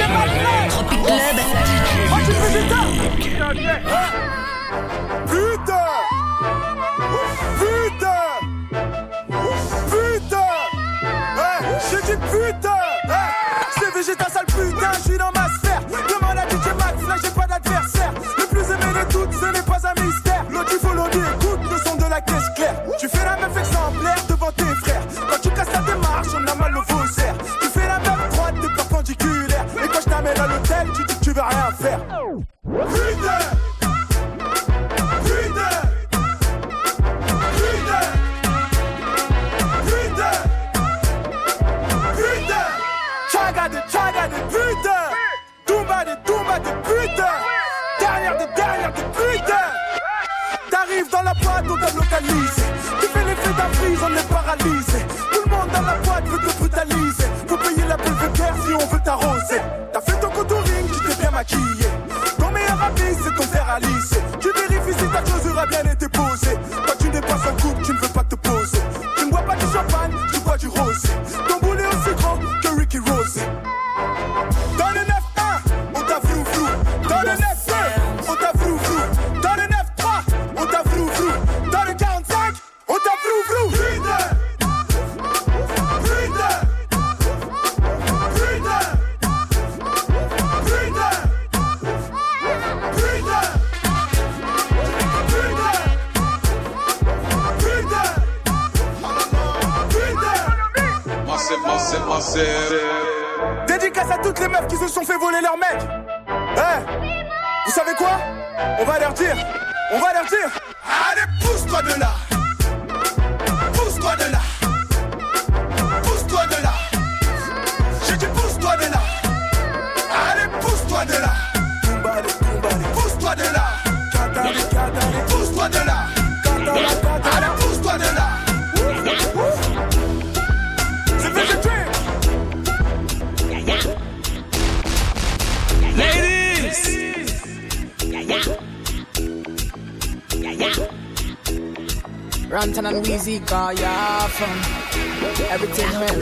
Sebastian! Derrière de derrière de putain T'arrives dans la boîte, on t'a localisé Tu fais l'effet d'un freeze, on est paralysé Tout le monde dans la boîte veut te brutaliser. Faut payer la PVPR si on veut t'arroser. T'as fait ton contouring, tu t'es bien maquillé. Ton meilleur ami, c'est ton fer à Dédicace à toutes les meufs qui se sont fait voler leur mec. Eh, vous savez quoi? On va leur dire, on va leur dire. Allez, pousse-toi de là. Runtown and Weezy call ya from everything well.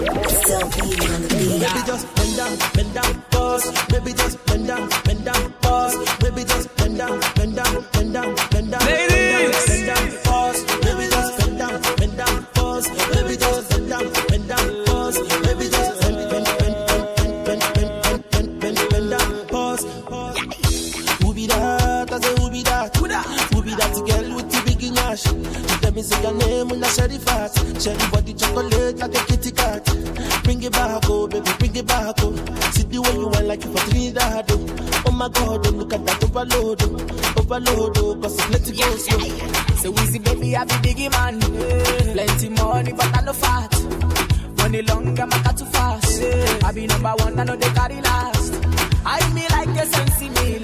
Baby just bend down, bend down, pause. Baby just bend down, bend down, pause. Baby just bend down, bend down, bend down, bend down, Ladies. bend down, pause. Baby just bend down, bend down, pause. Baby just bend down, bend down, pause. Baby just bend, bend, bend, bend, bend, bend, bend, bend, bend, bend down, pause. Who be that? I say who be that? Who that? Who be that girl with the big nash? Me say your name when I share the fat. Share the body chocolate like a kitty cat. Bring it back, oh baby, bring it back, oh. See the way you want like you for Trinidad, oh. Oh my God, oh look at that overload, oh. Overload, oh, cause it's let it go slow. So easy, baby, I be biggie man. Plenty money, but I no fat. Money long, I'm a too fast. I be number one, I know they carry last. I me like a sensi meal.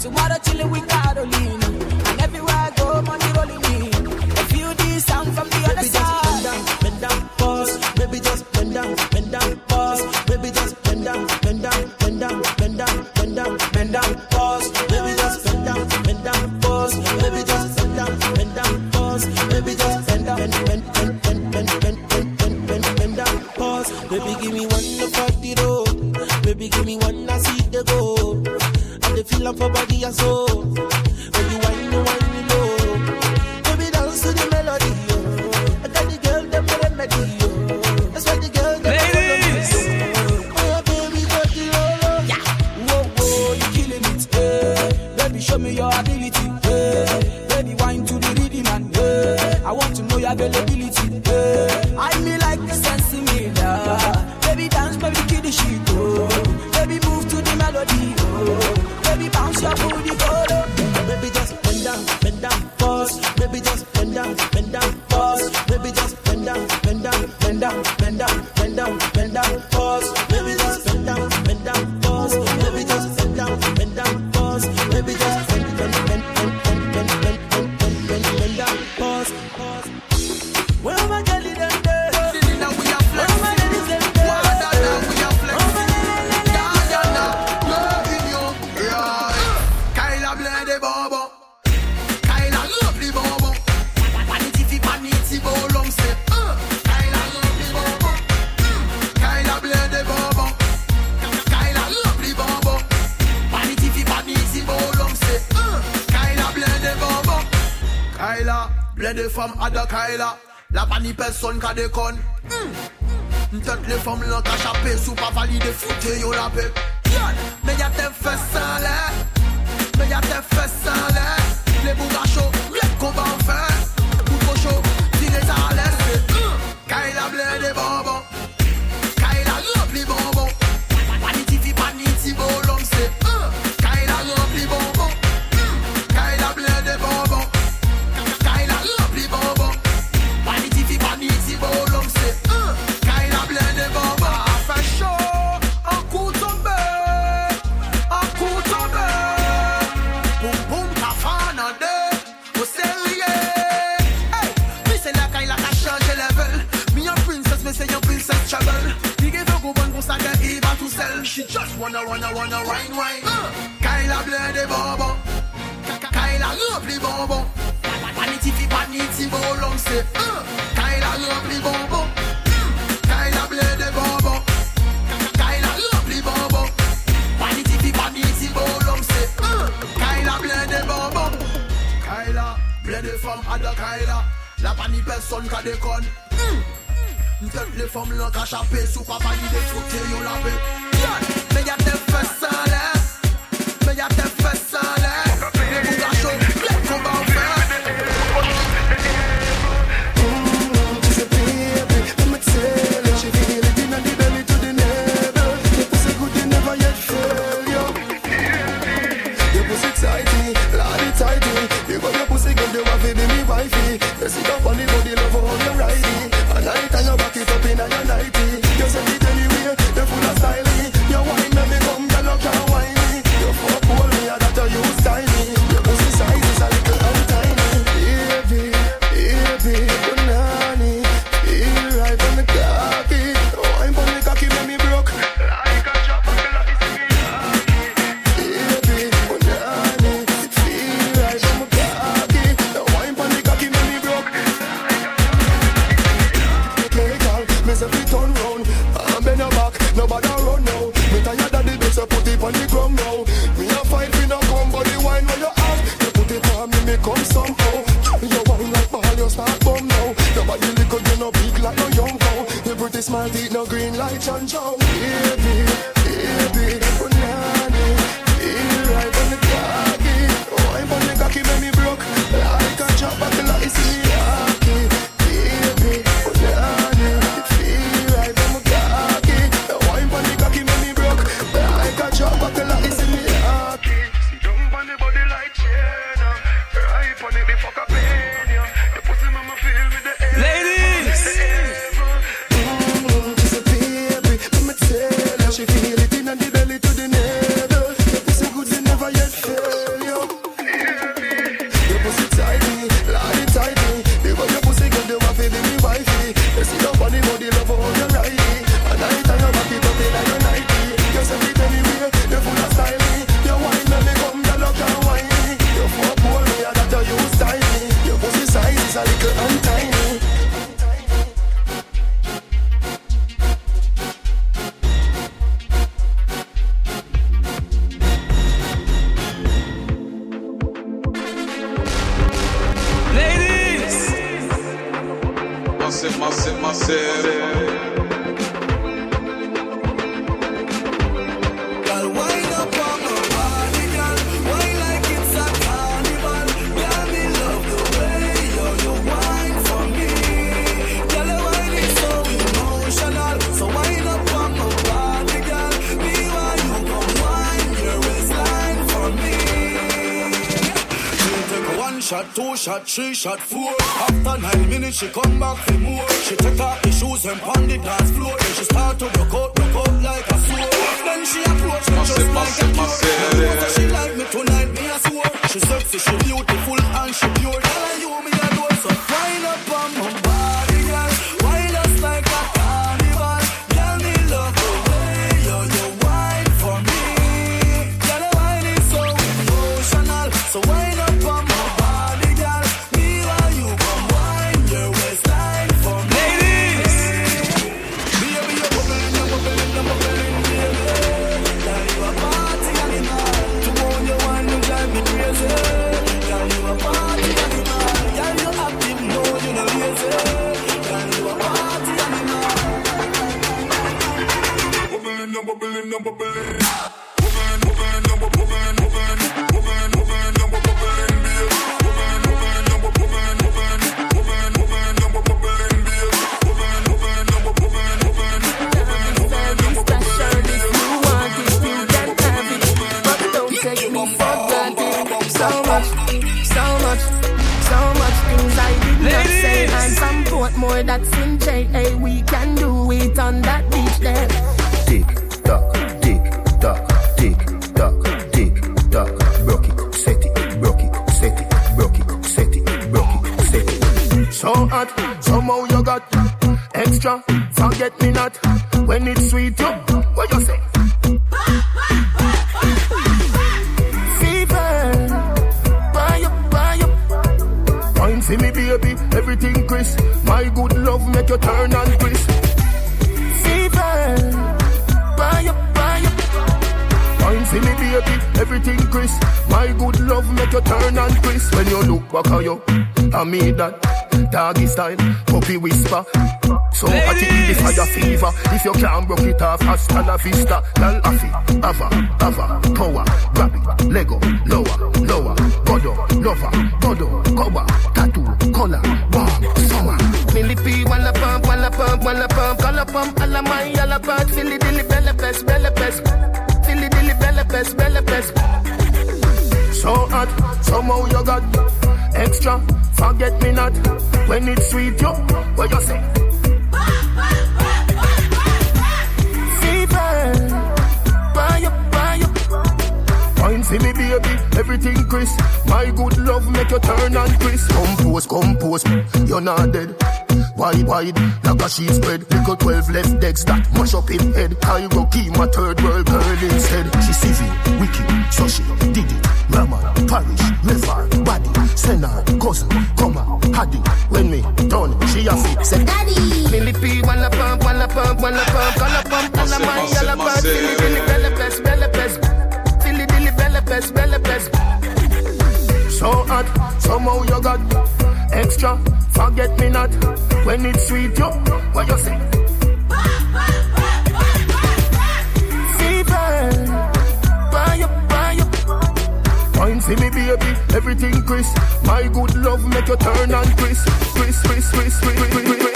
Tomorrow chilling with Carolina. And everywhere I go, money rolling in. I this sound from the other Baby just bend down, bend down, pause. Baby just bend down, bend down, pause. Baby just bend down, bend down, bend down, bend down, bend down, bend down, pause. Baby just bend down, bend down, pause. Baby just bend down, bend down, pause. Baby just Show me your ability. Hey, baby, wine to the rhythm and hey, I want to know your availability. Hey, I me like the sense me. Baby, dance, baby, kill the shit. Oh, baby, move to the melody. Oh, baby, bounce your booty, go. Baby, just bend down, bend down, first. Baby, just bend down, bend down, first. Baby, just bend down, bend down, bend down, bend down. Bend down. Ple de fam adakay la La pa ni person ka dekon Mtent le fam lan ka chapè Sou pa valide foute yo la pe Yon, me yate fè san lè Me yate fè san lè wanna wine wine. Uh. Kyla blende the Kyla rempli fi paniti bolon se. Uh. Kyla rempli bonbon. Kyla blende bonbon. Kyla rempli bonbon. Paniti fi paniti bolon se. Uh. Kyla blende bonbon. Kyla blende from ada Kyla. La pani person ka dekon. Mm. Mwen le fòm lan ka chapè eh, Sou pa pani de trote yo lape. green light and show. Baby, baby, banana. One shot, two shot, three shot, four. After nine minutes, she come back for more. She take off the shoes and pound the dance floor. Then she start to broke out, broke out like a sword. Then she approach me just like a cure. She like me tonight, me a swore. She sexy, she beautiful, and she pure. Tell her you bubbling, I'm I'm I'm beer. I'm I'm beer. I'm I'm beer. You want it, you can have it, but don't take me for granted. So much, so much, so much things I did not say. I'm from Portmore, that's in J. Hey, we can do it on that beach there. tick Forget me not when it's sweet. You, what you say? For me, baby, everything crisp. My good love make you turn and crisp. Fever, buy up, buy up. Wine for me, baby, everything crisp. My good love make you turn and crisp. When you look back at you, I mean that. Doggy style, puppy whisper. So hot in the fire fever. If you can't broke it off, hasta la vista. Lal afi, ava, ava, power, grab it, lego, lower, lower, godo, lover, godo, cover, tattoo, color, warm, summer. Millipede, walla pump, walla pump, walla pump, color pump, alla my, alla part, filly dilly, bella pest, bella pest, filly dilly, bella pest, bella pest. So hot, somehow you got extra. Forget me not when it's sweet. You, what you say? For me, baby, everything crisp. My good love make you turn and crisp. Compose, compose, you're not dead. Wide, wide, like a sheet spread. Little 12 left decks that mash up in head. I rocky, my third world girl instead. She civil, wicked, so she did it. Raman, parish, river, body, send her, cousin, come on, haddy. When me done, she a fit, say daddy. Walla pump, walla pump, walla pump, color pump, somehow you got extra. Forget me not when it's sweet. You, what you say? For me, baby, everything crisp. My good love make you turn and crisp, crisp, crisp, crisp, crisp.